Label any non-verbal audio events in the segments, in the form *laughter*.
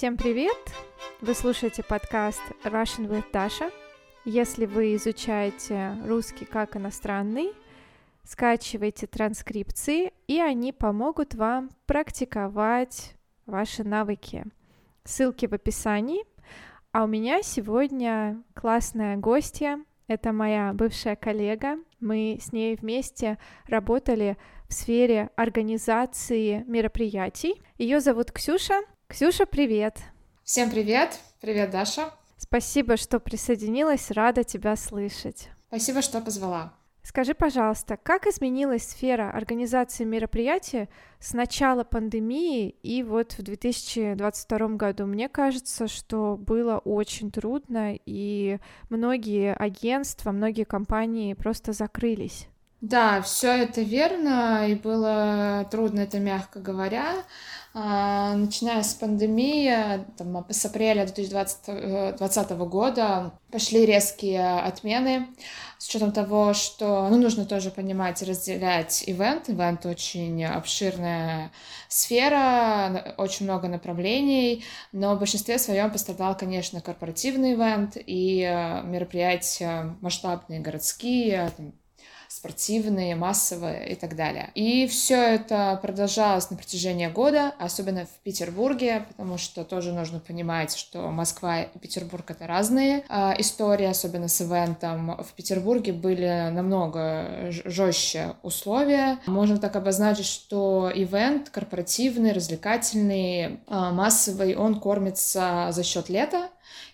Всем привет! Вы слушаете подкаст Russian with Dasha. Если вы изучаете русский как иностранный, скачивайте транскрипции, и они помогут вам практиковать ваши навыки. Ссылки в описании. А у меня сегодня классная гостья. Это моя бывшая коллега. Мы с ней вместе работали в сфере организации мероприятий. Ее зовут Ксюша. Ксюша, привет! Всем привет! Привет, Даша! Спасибо, что присоединилась, рада тебя слышать. Спасибо, что позвала. Скажи, пожалуйста, как изменилась сфера организации мероприятий с начала пандемии и вот в 2022 году? Мне кажется, что было очень трудно, и многие агентства, многие компании просто закрылись. Да, все это верно, и было трудно это, мягко говоря. А, начиная с пандемии, там, с апреля 2020 года пошли резкие отмены, с учетом того, что ну, нужно тоже понимать, разделять ивент. Ивент очень обширная сфера, очень много направлений, но в большинстве своем пострадал, конечно, корпоративный ивент и э, мероприятия масштабные городские, там, спортивные, массовые и так далее. И все это продолжалось на протяжении года, особенно в Петербурге, потому что тоже нужно понимать, что Москва и Петербург — это разные э, истории, особенно с ивентом. В Петербурге были намного жестче условия. Можно так обозначить, что ивент корпоративный, развлекательный, э, массовый, он кормится за счет лета,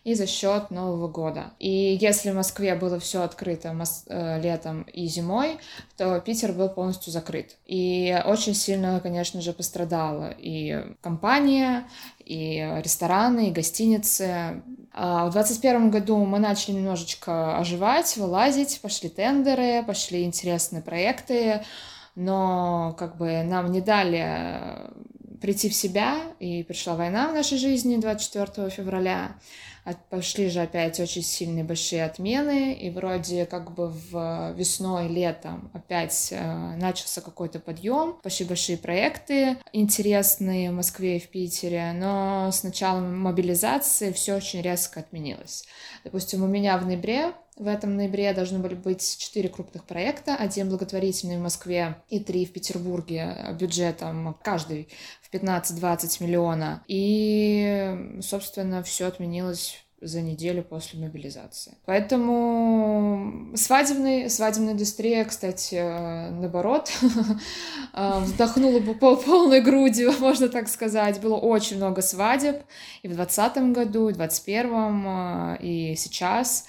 и за счет Нового года. И если в Москве было все открыто э, летом и зимой, то Питер был полностью закрыт. И очень сильно, конечно же, пострадала и компания, и рестораны, и гостиницы. А в 2021 году мы начали немножечко оживать, вылазить, пошли тендеры, пошли интересные проекты, но как бы нам не дали прийти в себя, и пришла война в нашей жизни 24 февраля пошли же опять очень сильные большие отмены, и вроде как бы в весной, летом опять э, начался какой-то подъем, пошли большие проекты интересные в Москве и в Питере, но с началом мобилизации все очень резко отменилось. Допустим, у меня в ноябре в этом ноябре должны были быть четыре крупных проекта, один благотворительный в Москве и три в Петербурге бюджетом каждый в 15-20 миллиона. И, собственно, все отменилось за неделю после мобилизации. Поэтому свадебный, свадебная индустрия, кстати, наоборот, *laughs* вдохнула бы по полной грудью, *laughs* можно так сказать. Было очень много свадеб и в 2020 году, и в 2021, и сейчас.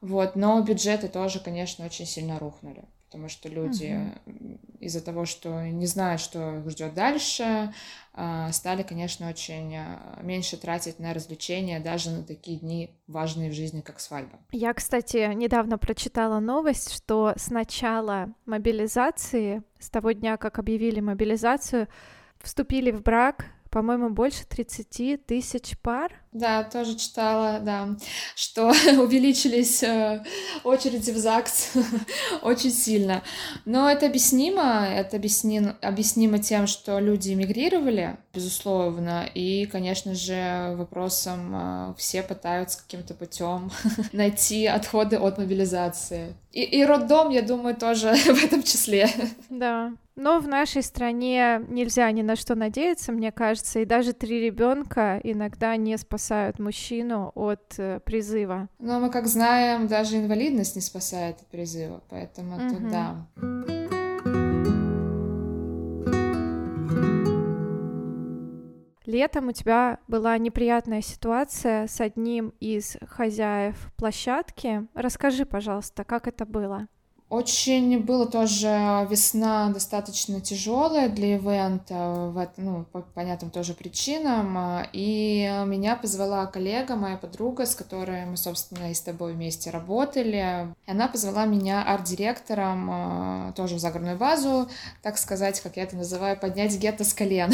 Вот, но бюджеты тоже, конечно, очень сильно рухнули, потому что люди угу. из-за того, что не знают, что их ждет дальше, а, стали, конечно, очень а, меньше тратить на развлечения даже на такие дни важные в жизни, как свадьба. Я, кстати, недавно прочитала новость, что с начала мобилизации, с того дня, как объявили мобилизацию, вступили в брак по-моему, больше 30 тысяч пар. Да, тоже читала, да, что *laughs* увеличились э, очереди в ЗАГС *laughs* очень сильно. Но это объяснимо, это объяснимо, объяснимо тем, что люди эмигрировали, безусловно, и, конечно же, вопросом э, все пытаются каким-то путем *laughs* найти отходы от мобилизации. И, и роддом, я думаю, тоже в этом числе. Да. Но в нашей стране нельзя ни на что надеяться, мне кажется, и даже три ребенка иногда не спасают мужчину от э, призыва. Но мы, как знаем, даже инвалидность не спасает от призыва, поэтому угу. тут да. Летом у тебя была неприятная ситуация с одним из хозяев площадки. Расскажи, пожалуйста, как это было? Очень было тоже весна достаточно тяжелая для ивента, в, ну, по понятным тоже причинам. А, и меня позвала коллега, моя подруга, с которой мы, собственно, и с тобой вместе работали. И она позвала меня арт-директором а, тоже в загородную базу, так сказать, как я это называю, поднять гетто с колен,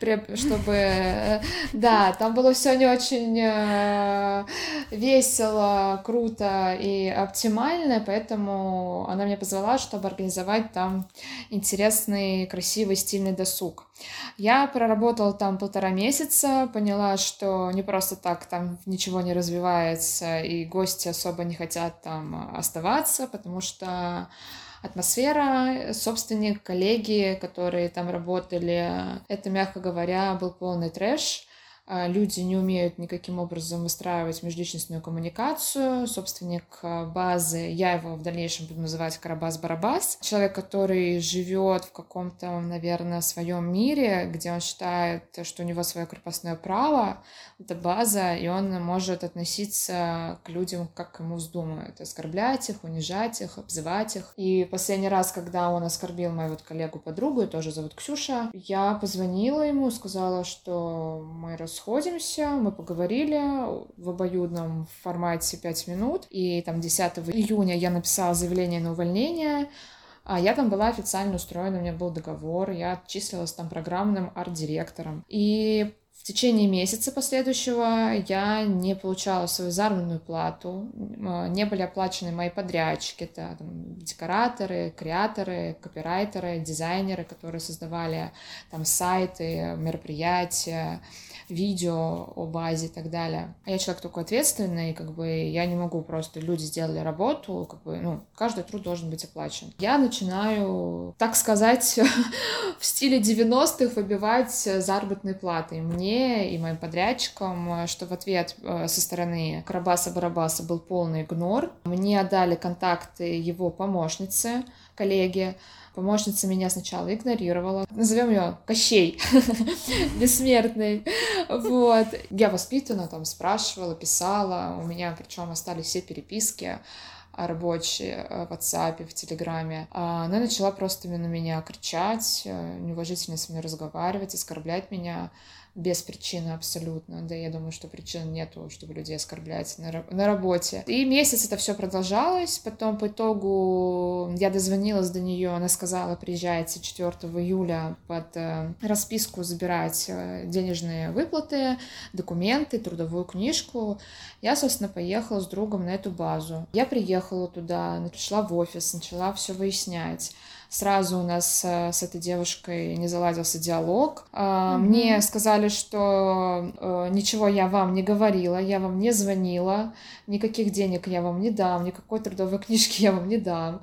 *laughs* чтобы... Э, да, там было все не очень э, весело, круто и оптимально, поэтому она меня позвала, чтобы организовать там интересный, красивый, стильный досуг. Я проработала там полтора месяца, поняла, что не просто так там ничего не развивается, и гости особо не хотят там оставаться, потому что атмосфера, собственник, коллеги, которые там работали, это, мягко говоря, был полный трэш. А, люди не умеют никаким образом выстраивать межличностную коммуникацию. Собственник а, базы, я его в дальнейшем буду называть Карабас-Барабас, человек, который живет в каком-то, наверное, своем мире, где он считает, что у него свое крепостное право, это база, и он может относиться к людям, как ему вздумает, оскорблять их, унижать их, обзывать их. И последний раз, когда он оскорбил мою вот коллегу-подругу, тоже зовут Ксюша, я позвонила ему, сказала, что мы рас сходимся, мы поговорили в обоюдном формате 5 минут, и там 10 июня я написала заявление на увольнение, а я там была официально устроена, у меня был договор, я числилась там программным арт-директором. И в течение месяца последующего я не получала свою заработную плату, а, не были оплачены мои подрядчики, это там, декораторы, креаторы, копирайтеры, дизайнеры, которые создавали там сайты, мероприятия, видео о базе и так далее. А я человек такой ответственный, как бы я не могу просто, люди сделали работу, как бы, ну, каждый труд должен быть оплачен. Я начинаю, так сказать, *laughs* в стиле 90-х выбивать заработные платы мне, и моим подрядчикам, что в ответ э, со стороны Карабаса-Барабаса был полный игнор. Мне отдали контакты его помощницы, коллеги, Помощница меня сначала игнорировала. Назовем ее Кощей, *laughs* бессмертный. Вот. Я воспитана, там спрашивала, писала. У меня причем остались все переписки рабочие э, в WhatsApp, в Телеграме. А она начала просто на меня кричать, э, неуважительно со мной разговаривать, оскорблять меня без причины абсолютно. Да, я думаю, что причин нету, чтобы людей оскорблять на, на работе. И месяц это все продолжалось. Потом по итогу я дозвонилась до нее, она сказала, приезжайте 4 июля под э, расписку забирать э, денежные выплаты, документы, трудовую книжку. Я, собственно, поехала с другом на эту базу. Я приехала туда, пришла в офис, начала все выяснять сразу у нас э, с этой девушкой не заладился диалог. Mm-hmm. Мне сказали, что э, ничего я вам не говорила, я вам не звонила, никаких денег я вам не дам, никакой трудовой *laughs* книжки я вам не дам.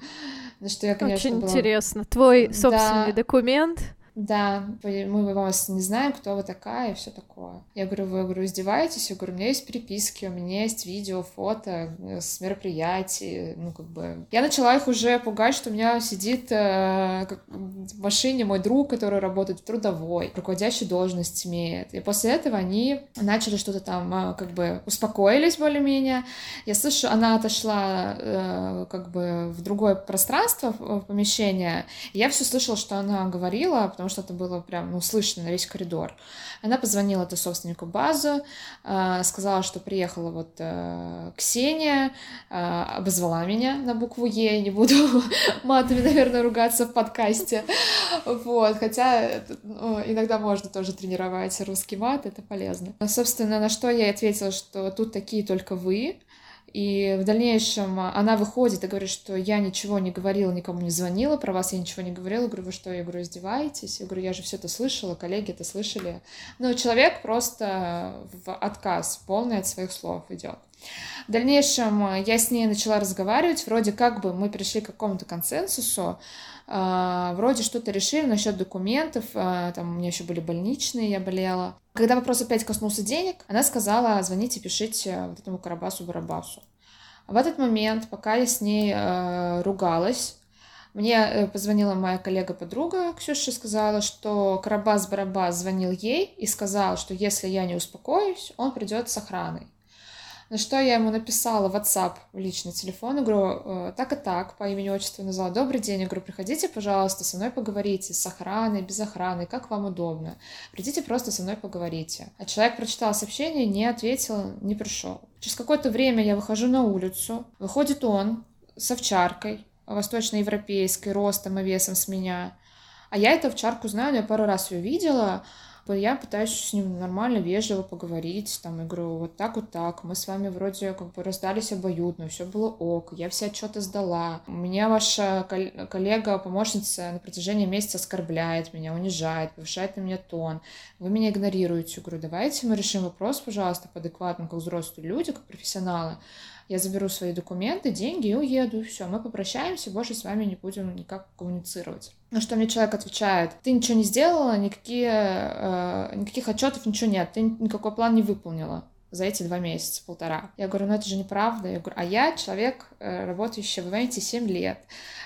На что я, конечно, Очень была... интересно. Твой собственный да. документ да, мы вас не знаем, кто вы такая и все такое. Я говорю, вы, говорю, издеваетесь? Я говорю, у меня есть переписки, у меня есть видео, фото э, с мероприятий, ну, как бы... Я начала их уже пугать, что у меня сидит э, как, в машине мой друг, который работает в трудовой, руководящую должность имеет. И после этого они начали что-то там, э, как бы, успокоились более-менее. Я слышу, она отошла, э, как бы, в другое пространство, в помещение, я все слышала, что она говорила, потому потому что это было прям, ну, слышно на весь коридор. Она позвонила это собственнику базы, э, сказала, что приехала вот э, Ксения, э, обозвала меня на букву Е, не буду *laughs* матами, наверное, ругаться в подкасте, вот, хотя ну, иногда можно тоже тренировать русский мат, это полезно. Собственно, на что я ответила, что тут такие только вы, и в дальнейшем она выходит и говорит, что я ничего не говорила, никому не звонила, про вас я ничего не говорила. Я говорю, вы что, я говорю, издеваетесь? Я говорю, я же все это слышала, коллеги это слышали. Но человек просто в отказ полный от своих слов идет. В дальнейшем я с ней начала разговаривать, вроде как бы мы пришли к какому-то консенсусу, а, вроде что-то решили насчет документов, а, там у меня еще были больничные, я болела. Когда вопрос опять коснулся денег, она сказала, звоните, пишите вот этому Карабасу-Барабасу. В этот момент, пока я с ней э, ругалась, мне э, позвонила моя коллега-подруга Ксюша, сказала, что Карабас-Барабас звонил ей и сказал, что если я не успокоюсь, он придет с охраной. На что я ему написала в WhatsApp, в личный телефон, говорю, «Э, так и так, по имени отчеству назвала, добрый день, я говорю, приходите, пожалуйста, со мной поговорите, с охраной, без охраны, как вам удобно. Придите просто со мной поговорите. А человек прочитал сообщение, не ответил, не пришел. Через какое-то время я выхожу на улицу, выходит он с овчаркой, восточноевропейской, ростом и весом с меня. А я эту овчарку знаю, я пару раз ее видела, Я пытаюсь с ним нормально, вежливо поговорить, там, я говорю, вот так вот так, мы с вами вроде как бы раздались обоюдно, все было ок, я все отчеты сдала. Меня ваша коллега, помощница на протяжении месяца оскорбляет меня, унижает, повышает на меня тон, вы меня игнорируете. Говорю, давайте мы решим вопрос, пожалуйста, по адекватно, как взрослые люди, как профессионалы я заберу свои документы, деньги и уеду, и все, мы попрощаемся, больше с вами не будем никак коммуницировать. На что мне человек отвечает, ты ничего не сделала, никакие, э, никаких отчетов, ничего нет, ты никакой план не выполнила за эти два месяца, полтора. Я говорю, ну это же неправда. Я говорю, а я человек, э, работающий в ивенте 7 лет.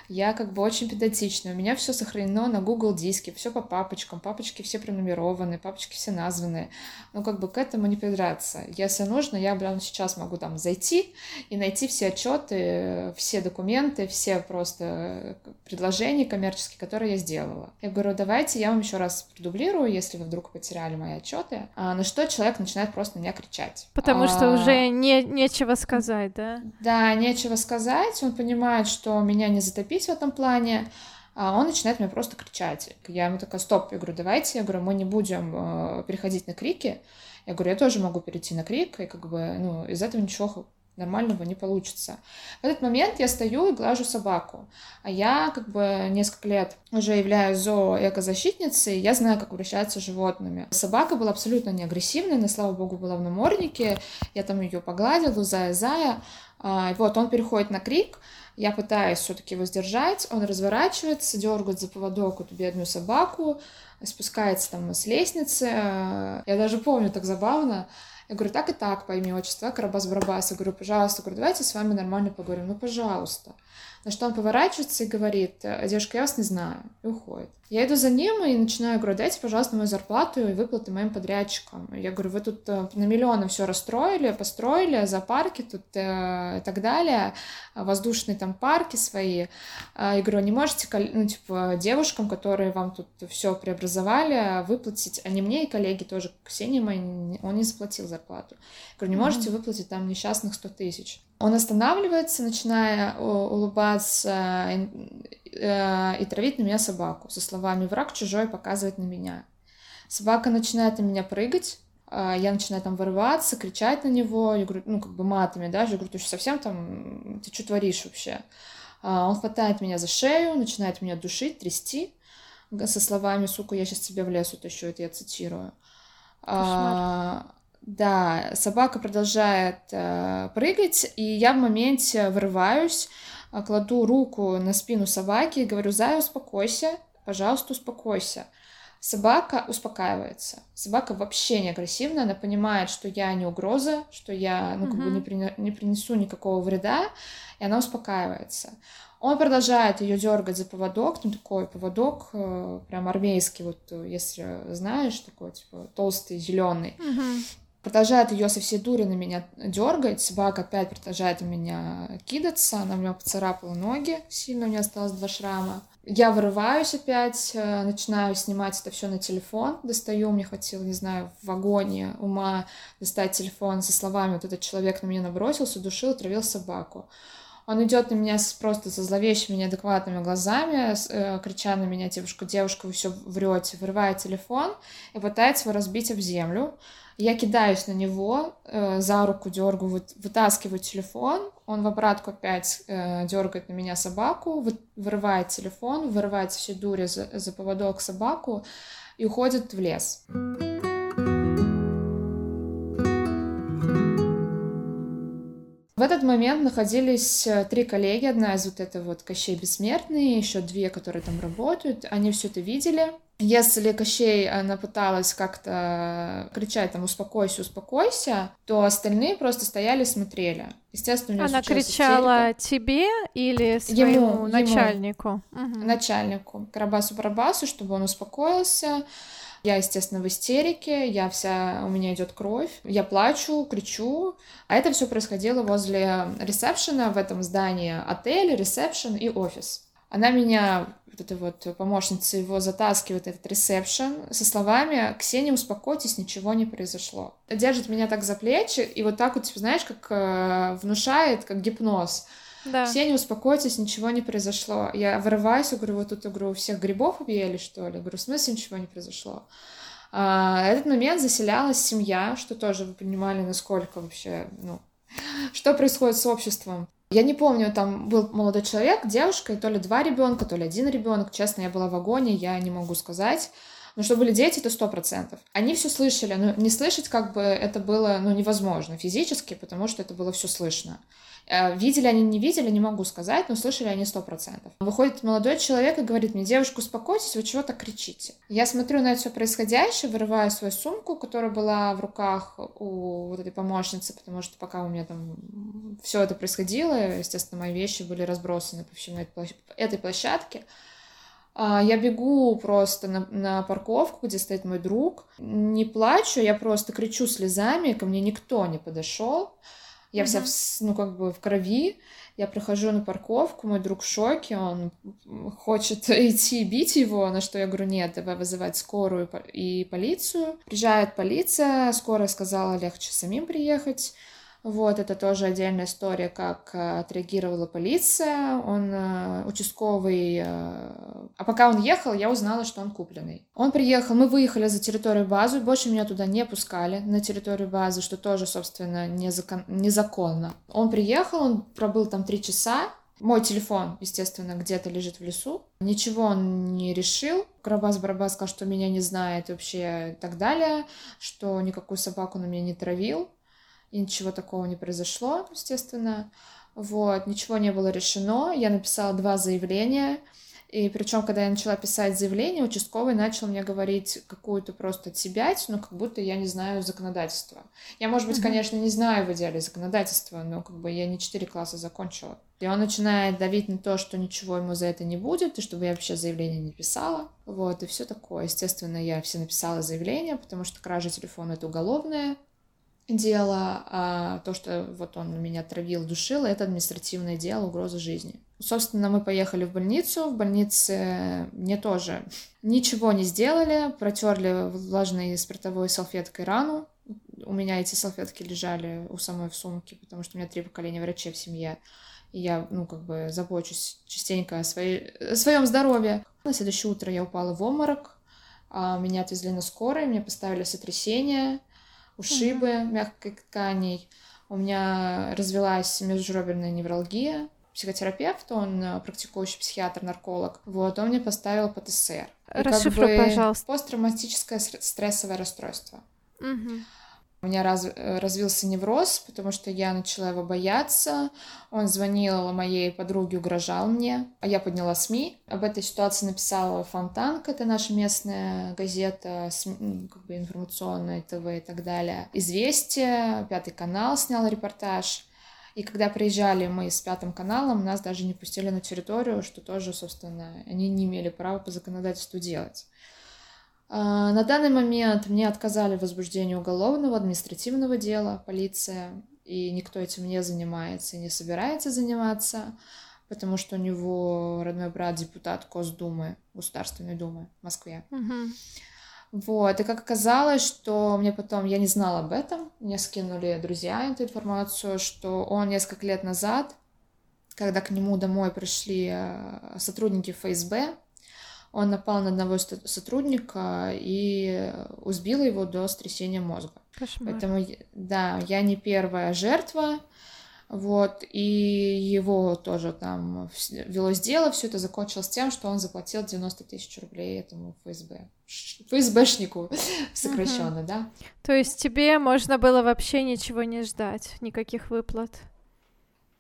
Я как бы очень педантичная. У меня все сохранено на Google диске, все по папочкам. Папочки все пронумерованы, папочки все названы. Ну, как бы к этому не придраться. Если нужно, я прямо сейчас могу там зайти и найти все отчеты, все документы, все просто предложения коммерческие, которые я сделала. Я говорю, давайте я вам еще раз продублирую, если вы вдруг потеряли мои отчеты. А на что человек начинает просто на меня кричать. Потому а... что уже не, нечего сказать, да? Да, нечего сказать. Он понимает, что меня не затопить в этом плане, а он начинает меня просто кричать. Я ему такая, стоп, я говорю, давайте, я говорю, мы не будем э, переходить на крики. Я говорю, я тоже могу перейти на крик, и как бы, ну, из этого ничего нормального не получится. В этот момент я стою и глажу собаку. А я как бы несколько лет уже являюсь зооэкозащитницей, я знаю, как обращаться с животными. Собака была абсолютно не агрессивная, она, слава богу, была в наморднике, я там ее погладила, зая-зая. А, вот, он переходит на крик, я пытаюсь все-таки его сдержать, он разворачивается, дергает за поводок эту бедную собаку, спускается там с лестницы. Я даже помню, так забавно. Я говорю, так и так, по имени отчество, Карабас-Барабас. Я говорю, пожалуйста, говорю, давайте с вами нормально поговорим. Ну, пожалуйста. На что он поворачивается и говорит, девушка, я вас не знаю, и уходит. Я иду за ним и начинаю, говорю, дайте, пожалуйста, мою зарплату и выплаты моим подрядчикам. Я говорю, вы тут э, на миллионы все расстроили, построили, зоопарки тут э, и так далее, воздушные там парки свои. А я говорю, не можете, ну, типа, девушкам, которые вам тут все преобразовали, выплатить, а не мне и коллеги тоже, Ксения моей, он не заплатил зарплату. Я говорю, не можете выплатить там несчастных 100 тысяч. Он останавливается, начиная улыбаться э, и травить на меня собаку со словами «враг чужой показывает на меня». Собака начинает на меня прыгать, э, я начинаю там вырываться, кричать на него, я говорю, ну, как бы матами, да, я говорю, ты что, совсем там, ты что творишь вообще? Он хватает меня за шею, начинает меня душить, трясти, со словами «сука, я сейчас тебя в лес утащу», это я цитирую. Кошмар. Да, собака продолжает э, прыгать, и я в моменте вырываюсь, э, кладу руку на спину собаки и говорю, Зая, успокойся, пожалуйста, успокойся. Собака успокаивается. Собака вообще не агрессивная, она понимает, что я не угроза, что я ну, как mm-hmm. бы не, при, не принесу никакого вреда, и она успокаивается. Он продолжает ее дергать за поводок, ну такой поводок э, прям армейский, вот э, если знаешь, такой типа толстый, зеленый. Mm-hmm продолжает ее со всей дури на меня дергать, собака опять продолжает на меня кидаться, она у меня поцарапала ноги, сильно у нее осталось два шрама. Я вырываюсь опять, э, начинаю снимать это все на телефон, достаю, мне хватило, не знаю, в вагоне ума достать телефон со словами «вот этот человек на меня набросился, душил, травил собаку». Он идет на меня с, просто со зловещими, неадекватными глазами, с, э, крича на меня, девушка, девушка, вы все врете, вырывает телефон и пытается его разбить об землю. Я кидаюсь на него, э, за руку дергаю, вот, вытаскиваю телефон, он в обратку опять э, дергает на меня собаку, вы, вырывает телефон, вырывает все дури за, за поводок собаку и уходит в лес. В этот момент находились э, три коллеги, одна из вот это вот Кощей Бессмертный, еще две, которые там работают, они все это видели, если Кощей, она пыталась как-то кричать там «успокойся, успокойся», то остальные просто стояли и смотрели. Естественно, у нее Она кричала истерика. тебе или своему ему, начальнику? Ему, угу. Начальнику, Карабасу-Барабасу, чтобы он успокоился. Я, естественно, в истерике, я вся, у меня идет кровь, я плачу, кричу. А это все происходило возле ресепшена в этом здании, отель, ресепшн и офис. Она меня, вот эта вот помощница его затаскивает этот ресепшн со словами «Ксения, успокойтесь, ничего не произошло». Держит меня так за плечи и вот так вот, типа, знаешь, как э, внушает, как гипноз. Да. Ксения, успокойтесь, ничего не произошло. Я вырываюсь, говорю, вот тут, я говорю, всех грибов объели, что ли? Я говорю, в смысле ничего не произошло? А, этот момент заселялась семья, что тоже вы понимали, насколько вообще, ну, *laughs* что происходит с обществом. Я не помню, там был молодой человек, девушка, и то ли два ребенка, то ли один ребенок. Честно, я была в вагоне, я не могу сказать. Но что были дети, это сто процентов. Они все слышали, но не слышать как бы это было ну, невозможно физически, потому что это было все слышно. Э, видели они, не видели, не могу сказать, но слышали они сто процентов. Выходит молодой человек и говорит мне, девушка, успокойтесь, вы чего так кричите? Я смотрю на это все происходящее, вырываю свою сумку, которая была в руках у вот этой помощницы, потому что пока у меня там все это происходило, естественно, мои вещи были разбросаны по всему этой площадке. А, я бегу просто на, на парковку, где стоит мой друг. Не плачу, я просто кричу слезами, ко мне никто не подошел. Я вся, в, ну, как бы в крови. Я прихожу на парковку, мой друг в шоке, он хочет *laughs* идти бить его, на что я говорю, нет, давай вызывать скорую и полицию. Приезжает полиция, скорая сказала, легче самим приехать. Вот, это тоже отдельная история, как э, отреагировала полиция. Он э, участковый... Э, а пока он ехал, я узнала, что он купленный. Он приехал, мы выехали за территорию базы, больше меня туда не пускали, на территорию базы, что тоже, собственно, незакон... незаконно. Он приехал, он пробыл там три часа, мой телефон, естественно, где-то лежит в лесу. Ничего он не решил. Карабас-Барабас сказал, что меня не знает вообще и так далее, что никакую собаку на меня не травил и ничего такого не произошло, естественно. Вот, ничего не было решено. Я написала два заявления. И причем, когда я начала писать заявление, участковый начал мне говорить какую-то просто отсебять, но как будто я не знаю законодательства. Я, может быть, конечно, не знаю в идеале законодательства, но как бы я не четыре класса закончила. И он начинает давить на то, что ничего ему за это не будет, и чтобы я вообще заявление не писала. Вот, и все такое. Естественно, я все написала заявление, потому что кража телефона — это уголовное дело, а то, что вот он меня травил, душил, это административное дело, угроза жизни. Собственно, мы поехали в больницу. В больнице мне тоже *laughs* ничего не сделали, протерли влажной спиртовой салфеткой рану. У меня эти салфетки лежали у самой в сумке, потому что у меня три поколения врачей в семье. И я, ну, как бы забочусь частенько о, своей, о своем здоровье. На следующее утро я упала в обморок. А меня отвезли на скорой, мне поставили сотрясение ушибы mm-hmm. мягкой тканей. У меня развилась межреберная невралгия. Психотерапевт, он э, практикующий психиатр-нарколог. Вот, он мне поставил ПТСР. Расшифруй, как бы пожалуйста. Посттравматическое стрессовое расстройство. Угу. У меня раз, э, развился невроз, потому что я начала его бояться. Он звонил моей подруге, угрожал мне. А я подняла СМИ. Об этой ситуации написала Фонтанк, это наша местная газета, СМИ, как бы информационная, ТВ и так далее. Известия, Пятый канал снял репортаж. И когда приезжали мы с Пятым каналом, нас даже не пустили на территорию, что тоже, собственно, они не имели права по законодательству делать. А, на данный момент мне отказали в возбуждении уголовного, административного дела, полиция, и никто этим не занимается и не собирается заниматься, потому что у него родной брат депутат Госдумы, Государственной Думы в Москве. Uh-huh. Вот, и как оказалось, что мне потом, я не знала об этом, мне скинули друзья эту информацию, что он несколько лет назад, когда к нему домой пришли э, сотрудники ФСБ, он напал на одного сотрудника и убил его до стрясения мозга. Кошмар. Поэтому, да, я не первая жертва, вот, и его тоже там велось дело, все это закончилось тем, что он заплатил 90 тысяч рублей этому ФСБ, ФСБшнику *laughs* сокращенно, угу. да. То есть тебе можно было вообще ничего не ждать, никаких выплат?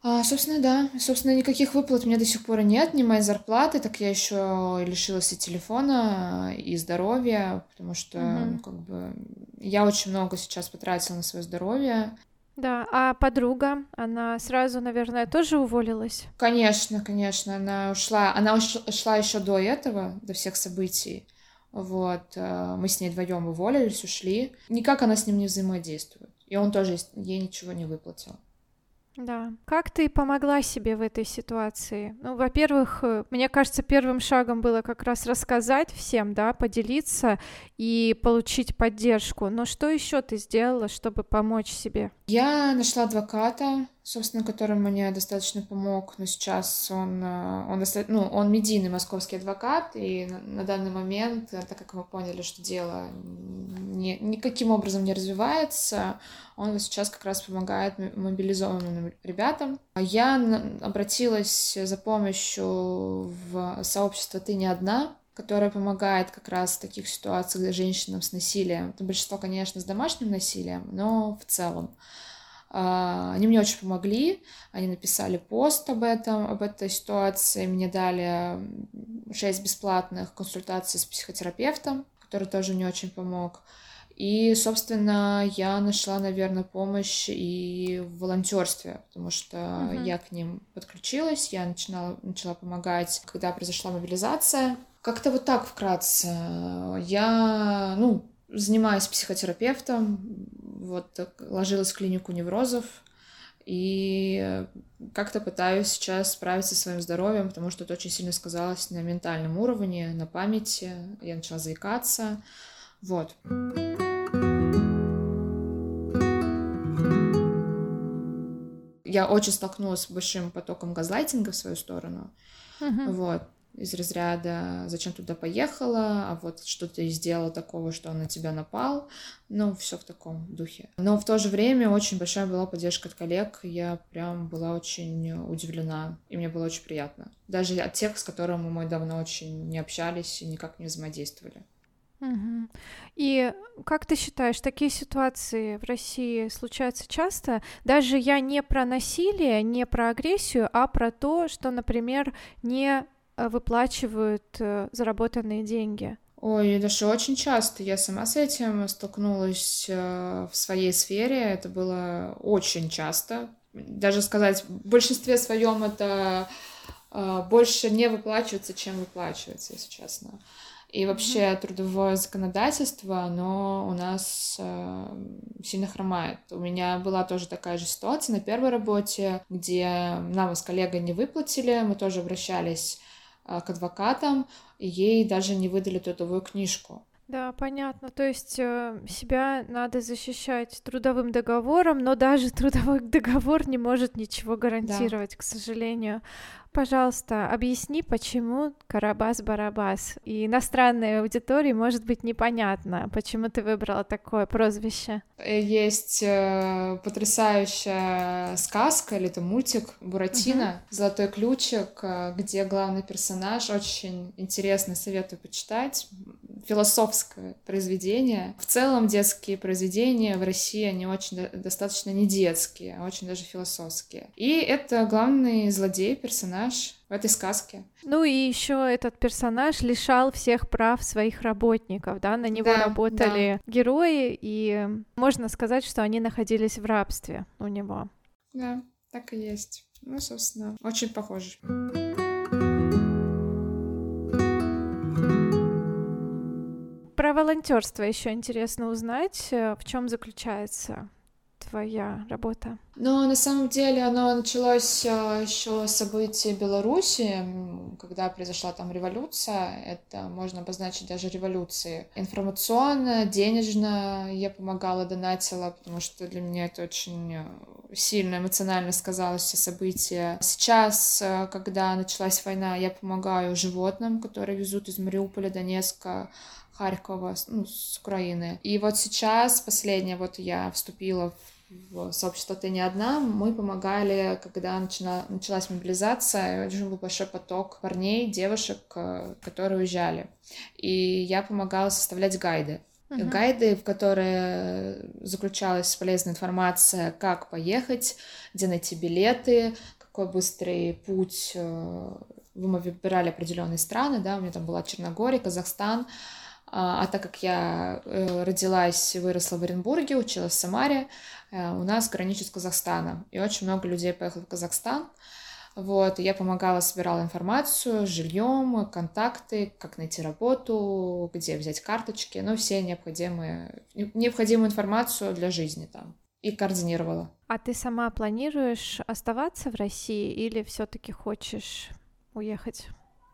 А, собственно, да. Собственно, никаких выплат у меня до сих пор нет, ни моей зарплаты, так я еще лишилась и телефона, и здоровья, потому что, угу. ну, как бы, я очень много сейчас потратила на свое здоровье. Да, а подруга, она сразу, наверное, тоже уволилась? Конечно, конечно, она ушла, она ушла еще до этого, до всех событий. Вот, э, мы с ней вдвоем уволились, ушли. Никак она с ним не взаимодействует. И он тоже ей ничего не выплатил. Да. Как ты помогла себе в этой ситуации? Ну, во-первых, э, мне кажется, первым шагом было как раз рассказать всем, да, поделиться и получить поддержку. Но что еще ты сделала, чтобы помочь себе? Я нашла адвоката, собственно, который мне достаточно помог, но сейчас он, э, он, ну, он медийный московский адвокат, и на, данный момент, э, так как мы поняли, что дело ни, никаким образом не развивается. Он сейчас как раз помогает мобилизованным ребятам. Я обратилась за помощью в сообщество «Ты не одна», которое помогает как раз в таких ситуациях женщинам с насилием. Это большинство, конечно, с домашним насилием, но в целом. А, они мне очень помогли, они написали пост об этом, об этой ситуации, мне дали 6 бесплатных консультаций с психотерапевтом, который тоже мне очень помог. И, собственно, я нашла, наверное, помощь и в волонтерстве, потому что uh-huh. я к ним подключилась, я начинала, начала помогать, когда произошла мобилизация. Как-то вот так вкратце. Я, ну, занимаюсь психотерапевтом, вот ложилась в клинику неврозов, и как-то пытаюсь сейчас справиться со своим здоровьем, потому что это очень сильно сказалось на ментальном уровне, на памяти. Я начала заикаться. Вот. Я очень столкнулась с большим потоком газлайтинга в свою сторону. Uh-huh. Вот из разряда «Зачем туда поехала?», а вот что ты сделала такого, что он на тебя напал. Ну, все в таком духе. Но в то же время очень большая была поддержка от коллег. Я прям была очень удивлена, и мне было очень приятно. Даже от тех, с которыми мы давно очень не общались и никак не взаимодействовали. Угу. И как ты считаешь, такие ситуации в России случаются часто? Даже я не про насилие, не про агрессию, а про то, что, например, не выплачивают э, заработанные деньги? Ой, даже очень часто. Я сама с этим столкнулась э, в своей сфере. Это было очень часто. Даже сказать, в большинстве своем это больше не выплачивается, чем выплачивается, если честно. И вообще mm-hmm. трудовое законодательство, оно у нас э, сильно хромает. У меня была тоже такая же ситуация на первой работе, где нам с коллегой не выплатили, мы тоже обращались к адвокатам, и ей даже не выдали трудовую книжку. Да, понятно. То есть э, себя надо защищать трудовым договором, но даже *laughs* трудовой договор не может ничего гарантировать, да. к сожалению. Пожалуйста, объясни, почему Карабас-Барабас. И иностранной аудитории может быть непонятно, почему ты выбрала такое прозвище. Есть э, потрясающая сказка или это мультик Буратино uh-huh. «Золотой ключик», э, где главный персонаж очень интересно, советую почитать философское произведение. В целом детские произведения в России, они очень достаточно не детские, а очень даже философские. И это главный злодей, персонаж в этой сказке. Ну и еще этот персонаж лишал всех прав своих работников, да, на него да, работали да. герои, и можно сказать, что они находились в рабстве у него. Да, так и есть. Ну, собственно, очень похоже. Про волонтерство еще интересно узнать, э, в чем заключается твоя работа? Ну, на самом деле оно началось э, еще с событий Беларуси, когда произошла там революция. Это можно обозначить даже революцией. Информационно, денежно я помогала, донатила, потому что для меня это очень э, сильно эмоционально сказалось все события. Сейчас, когда началась война, я помогаю животным, которые везут из Мариуполя, Донецка, Харькова, ну, с Украины. И вот сейчас, последнее, вот я вступила в сообщество «Ты не одна», мы помогали, когда начала, началась мобилизация, очень был большой поток парней, девушек, э, которые уезжали. И я помогала составлять гайды. Uh-huh. Гайды, в которые заключалась полезная информация, как поехать, где найти билеты, какой быстрый путь. Э, мы выбирали определенные страны, да, у меня там была Черногория, Казахстан, а, а так как я э, родилась выросла в Оренбурге, училась в Самаре, э, у нас граничит с Казахстаном. И очень много людей поехало в Казахстан. Вот, я помогала, собирала информацию с жильем, контакты, как найти работу, где взять карточки, ну, все необходимые, необходимую информацию для жизни там. И координировала. А ты сама планируешь оставаться в России или все-таки хочешь уехать?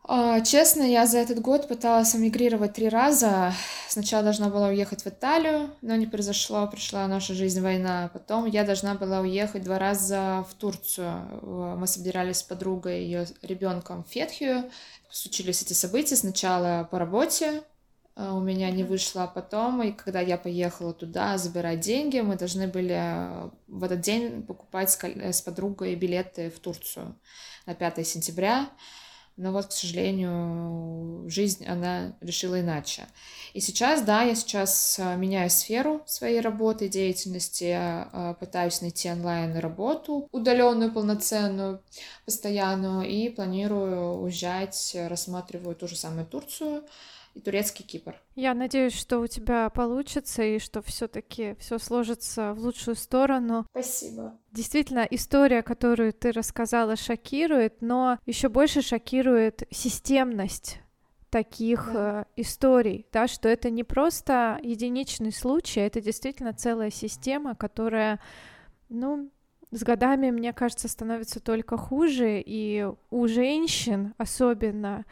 А, честно, я за этот год пыталась эмигрировать три раза. Сначала должна была уехать в Италию, но не произошло, пришла наша жизнь война. Потом я должна была уехать два раза в Турцию. Мы собирались с подругой и ее ребенком в Фетхию. Случились эти события сначала по работе, э, у меня не вышло, а потом, и когда я поехала туда забирать деньги, мы должны были э, в этот день покупать с подругой билеты в Турцию на 5 сентября. Но вот, к сожалению, жизнь, она решила иначе. И сейчас, да, я сейчас а, меняю сферу своей работы, деятельности, а, пытаюсь найти онлайн работу, удаленную, полноценную, постоянную, и планирую уезжать, рассматриваю ту же самую Турцию, и турецкий Кипр. Я надеюсь, что у тебя получится и что все-таки все сложится в лучшую сторону. Спасибо. Действительно, история, которую ты рассказала, шокирует, но еще больше шокирует системность таких да. э, историй, да, что это не просто единичный случай, это действительно целая система, которая, ну, с годами, мне кажется, становится только хуже, и у женщин особенно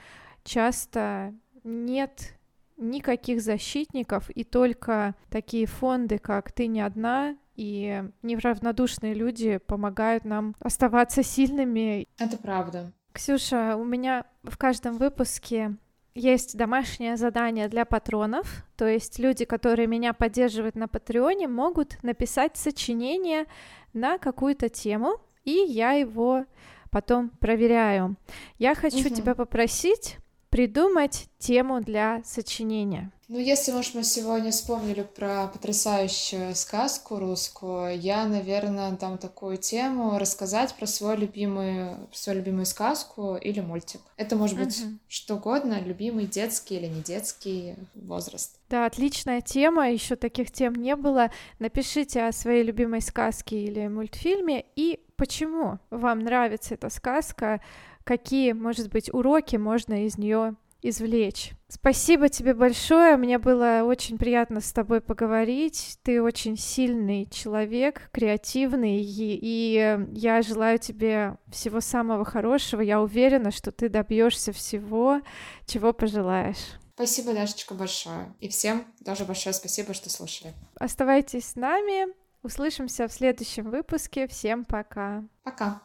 часто нет никаких защитников, и только такие фонды, как «Ты не одна», и неравнодушные люди помогают нам оставаться сильными. Это правда. Ксюша, у меня в каждом выпуске есть домашнее задание для патронов, то есть люди, которые меня поддерживают на Патреоне, могут написать сочинение на какую-то тему, и я его потом проверяю. Я хочу угу. тебя попросить придумать тему для сочинения. Ну, если, может, мы сегодня вспомнили про потрясающую сказку русскую, я, наверное, дам такую тему рассказать про свою любимую, свою любимую сказку или мультик. Это может быть uh-huh. что угодно, любимый детский или не детский возраст. Да, отличная тема, еще таких тем не было. Напишите о своей любимой сказке или мультфильме и почему вам нравится эта сказка, какие, может быть, уроки можно из нее извлечь. Спасибо тебе большое, мне было очень приятно с тобой поговорить. Ты очень сильный человек, креативный, и, и я желаю тебе всего самого хорошего. Я уверена, что ты добьешься всего, чего пожелаешь. Спасибо, Дашечка, большое. И всем тоже большое спасибо, что слушали. Оставайтесь с нами. Услышимся в следующем выпуске. Всем пока. Пока.